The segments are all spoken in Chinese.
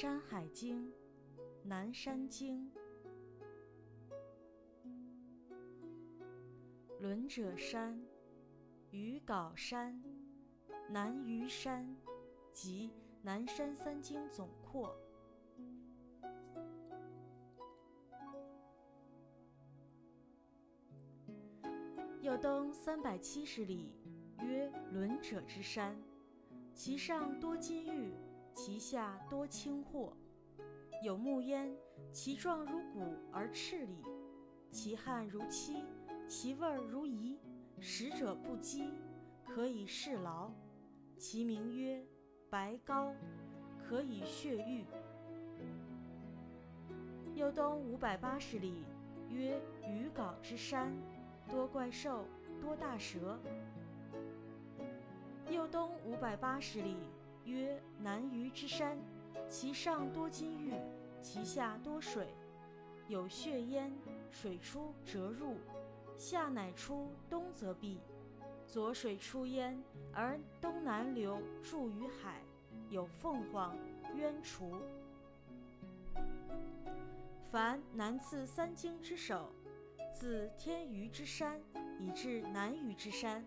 山海经·南山经。伦者山，余杲山，南虞山，即南山三经总括。又东三百七十里，曰伦者之山，其上多金玉。其下多青货，有木焉，其状如骨而赤里，其汗如漆，其味如饴，食者不饥，可以释劳。其名曰白膏，可以血瘀。又东五百八十里，曰鱼皋之山，多怪兽，多大蛇。又东五百八十里。曰南隅之山，其上多金玉，其下多水，有血焉，水出则入，下乃出，东则闭。左水出焉，而东南流，注于海，有凤凰、渊雏。凡南次三经之首，自天隅之山以至南隅之山，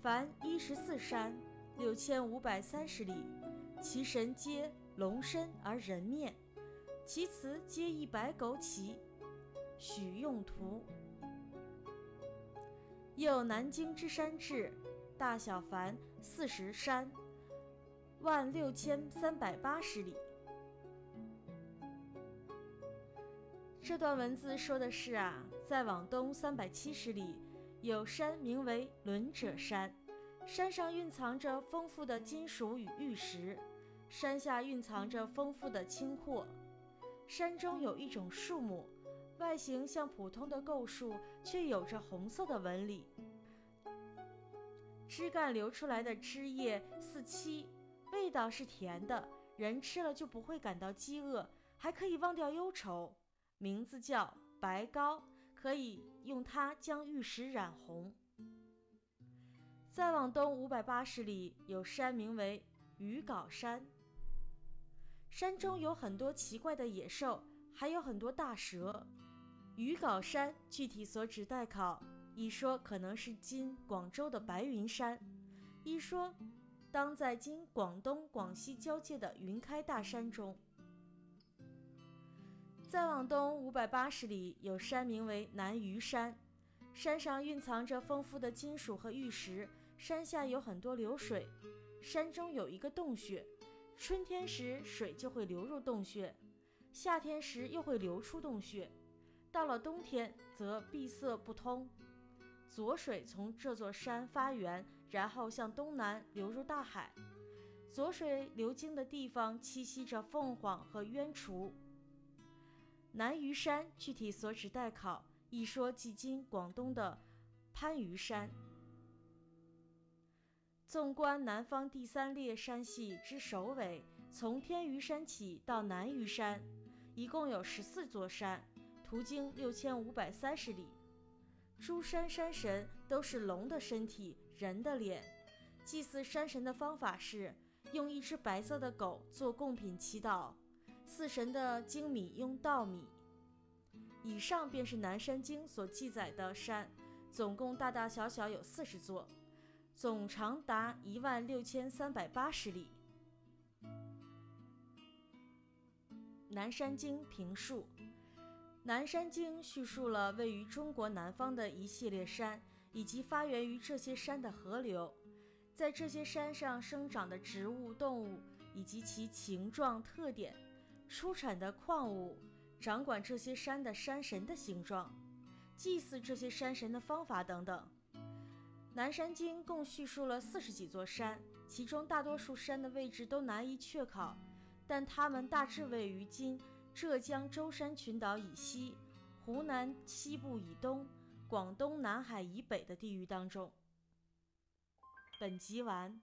凡一十四山。六千五百三十里，其神皆龙身而人面，其词皆一白狗起，许用图。又南京之山志，大小凡四十山，万六千三百八十里。这段文字说的是啊，再往东三百七十里，有山名为伦者山。山上蕴藏着丰富的金属与玉石，山下蕴藏着丰富的青货。山中有一种树木，外形像普通的构树，却有着红色的纹理。枝干流出来的汁液似漆，味道是甜的，人吃了就不会感到饥饿，还可以忘掉忧愁。名字叫白膏，可以用它将玉石染红。再往东五百八十里，有山名为鱼皋山。山中有很多奇怪的野兽，还有很多大蛇。鱼皋山具体所指待考，一说可能是今广州的白云山，一说当在今广东、广西交界的云开大山中。再往东五百八十里，有山名为南虞山，山上蕴藏着丰富的金属和玉石。山下有很多流水，山中有一个洞穴，春天时水就会流入洞穴，夏天时又会流出洞穴，到了冬天则闭塞不通。左水从这座山发源，然后向东南流入大海。左水流经的地方栖息着凤凰和鸢雏。南鱼山具体所指待考，一说即今广东的番禺山。纵观南方第三列山系之首尾，从天鱼山起到南虞山，一共有十四座山，途经六千五百三十里。诸山山神都是龙的身体，人的脸。祭祀山神的方法是用一只白色的狗做贡品祈祷，祀神的精米用稻米。以上便是南山经所记载的山，总共大大小小有四十座。总长达一万六千三百八十里。南山经评述：南山经叙述了位于中国南方的一系列山，以及发源于这些山的河流，在这些山上生长的植物、动物，以及其形状特点，出产的矿物，掌管这些山的山神的形状，祭祀这些山神的方法等等。南山经共叙述了四十几座山，其中大多数山的位置都难以确考，但它们大致位于今浙江舟山群岛以西、湖南西部以东、广东南海以北的地域当中。本集完。